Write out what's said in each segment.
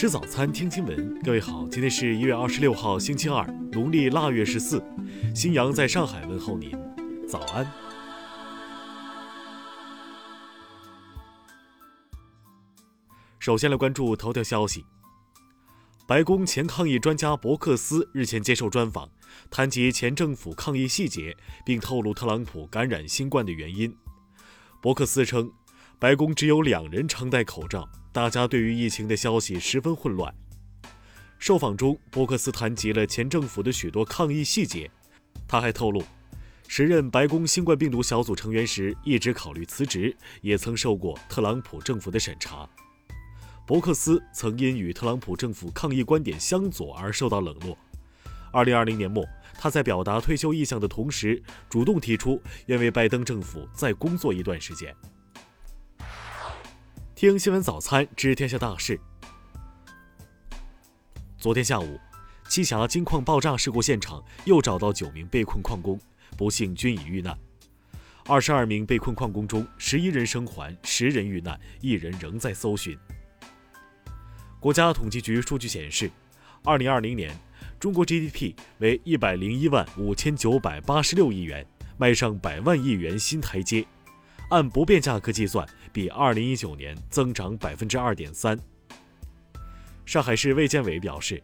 吃早餐，听新闻。各位好，今天是一月二十六号，星期二，农历腊月十四。新阳在上海问候您，早安。首先来关注头条消息。白宫前抗疫专家伯克斯日前接受专访，谈及前政府抗疫细节，并透露特朗普感染新冠的原因。伯克斯称。白宫只有两人常戴口罩，大家对于疫情的消息十分混乱。受访中，伯克斯谈及了前政府的许多抗疫细节。他还透露，时任白宫新冠病毒小组成员时一直考虑辞职，也曾受过特朗普政府的审查。伯克斯曾因与特朗普政府抗疫观点相左而受到冷落。2020年末，他在表达退休意向的同时，主动提出愿为拜登政府再工作一段时间。听新闻早餐知天下大事。昨天下午，栖霞金矿爆炸事故现场又找到九名被困矿工，不幸均已遇难。二十二名被困矿工中，十一人生还，十人遇难，一人仍在搜寻。国家统计局数据显示，二零二零年中国 GDP 为一百零一万五千九百八十六亿元，迈上百万亿元新台阶。按不变价格计算，比二零一九年增长百分之二点三。上海市卫健委表示，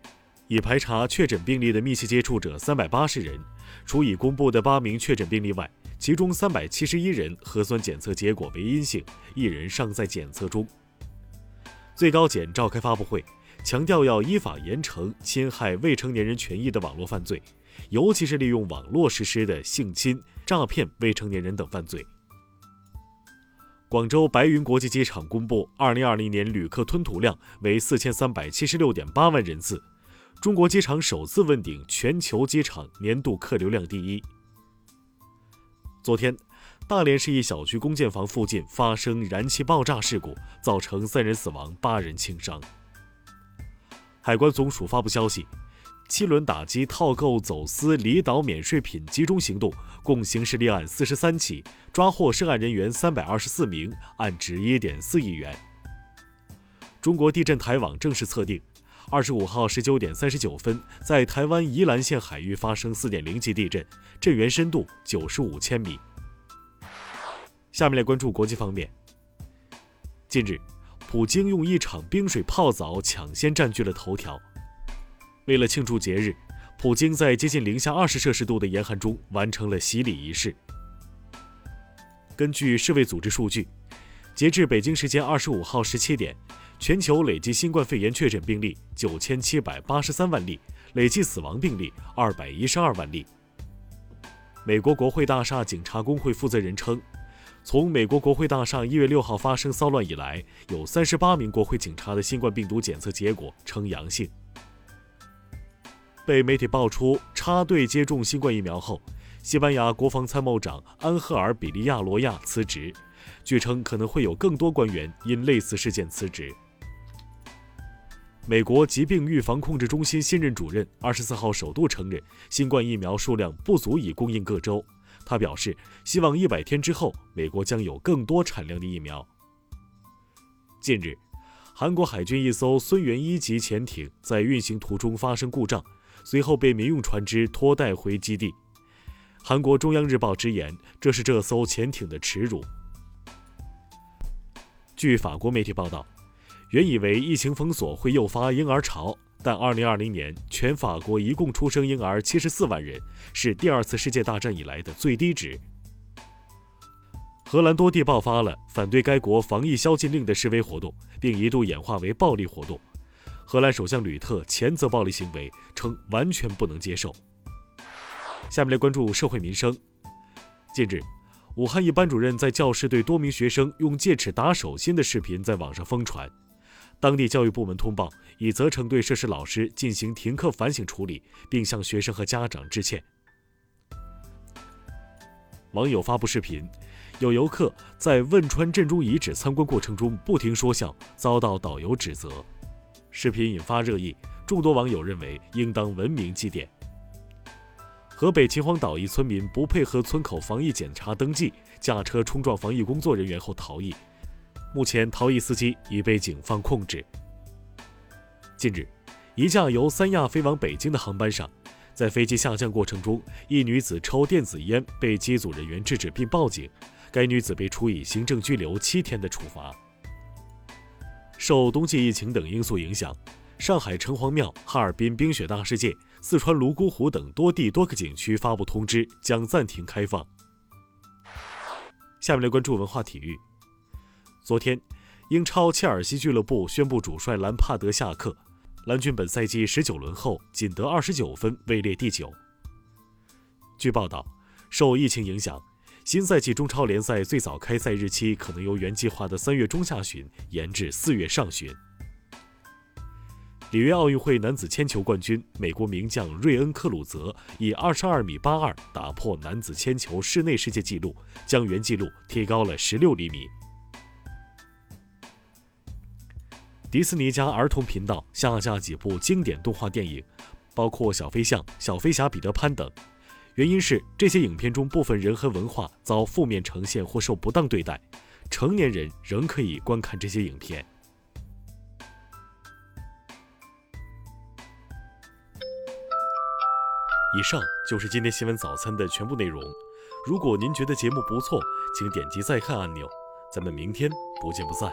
已排查确诊病例的密切接触者三百八十人，除已公布的八名确诊病例外，其中三百七十一人核酸检测结果为阴性，一人尚在检测中。最高检召开发布会，强调要依法严惩侵害未成年人权益的网络犯罪，尤其是利用网络实施的性侵、诈骗未成年人等犯罪。广州白云国际机场公布，二零二零年旅客吞吐量为四千三百七十六点八万人次，中国机场首次问鼎全球机场年度客流量第一。昨天，大连市一小区公建房附近发生燃气爆炸事故，造成三人死亡、八人轻伤。海关总署发布消息。七轮打击套购、走私、离岛免税品集中行动，共刑事立案四十三起，抓获涉案人员三百二十四名，案值一点四亿元。中国地震台网正式测定，二十五号十九点三十九分，在台湾宜兰县海域发生四点零级地震，震源深度九十五千米。下面来关注国际方面。近日，普京用一场冰水泡澡抢先占据了头条。为了庆祝节日，普京在接近零下二十摄氏度的严寒中完成了洗礼仪式。根据世卫组织数据，截至北京时间二十五号十七点，全球累计新冠肺炎确诊病例九千七百八十三万例，累计死亡病例二百一十二万例。美国国会大厦警察工会负责人称，从美国国会大厦一月六号发生骚乱以来，有三十八名国会警察的新冠病毒检测结果呈阳性。被媒体爆出插队接种新冠疫苗后，西班牙国防参谋长安赫尔·比利亚罗亚辞职。据称，可能会有更多官员因类似事件辞职。美国疾病预防控制中心新任主任二十四号首度承认，新冠疫苗数量不足以供应各州。他表示，希望一百天之后，美国将有更多产量的疫苗。近日，韩国海军一艘孙元一级潜艇在运行途中发生故障。随后被民用船只拖带回基地。韩国中央日报直言，这是这艘潜艇的耻辱。据法国媒体报道，原以为疫情封锁会诱发婴儿潮，但2020年全法国一共出生婴儿74万人，是第二次世界大战以来的最低值。荷兰多地爆发了反对该国防疫宵禁令的示威活动，并一度演化为暴力活动。荷兰首相吕特谴责暴力行为，称完全不能接受。下面来关注社会民生。近日，武汉一班主任在教室对多名学生用戒尺打手心的视频在网上疯传，当地教育部门通报，已责成对涉事老师进行停课反省处理，并向学生和家长致歉。网友发布视频，有游客在汶川镇中遗址参观过程中不停说笑，遭到导游指责。视频引发热议，众多网友认为应当文明祭奠。河北秦皇岛一村民不配合村口防疫检查登记，驾车冲撞防疫工作人员后逃逸，目前逃逸司机已被警方控制。近日，一架由三亚飞往北京的航班上，在飞机下降过程中，一女子抽电子烟被机组人员制止并报警，该女子被处以行政拘留七天的处罚。受冬季疫情等因素影响，上海城隍庙、哈尔滨冰雪大世界、四川泸沽湖等多地多个景区发布通知，将暂停开放。下面来关注文化体育。昨天，英超切尔西俱乐部宣布主帅兰帕德下课，蓝军本赛季十九轮后仅得二十九分，位列第九。据报道，受疫情影响。新赛季中超联赛最早开赛日期可能由原计划的三月中下旬延至四月上旬。里约奥运会男子铅球冠军美国名将瑞恩·克鲁泽以二十二米八二打破男子铅球室内世界纪录，将原纪录提高了十六厘米。迪士尼家儿童频道下架几部经典动画电影，包括《小飞象》《小飞侠彼得潘》等。原因是这些影片中部分人和文化遭负面呈现或受不当对待，成年人仍可以观看这些影片。以上就是今天新闻早餐的全部内容。如果您觉得节目不错，请点击再看按钮。咱们明天不见不散。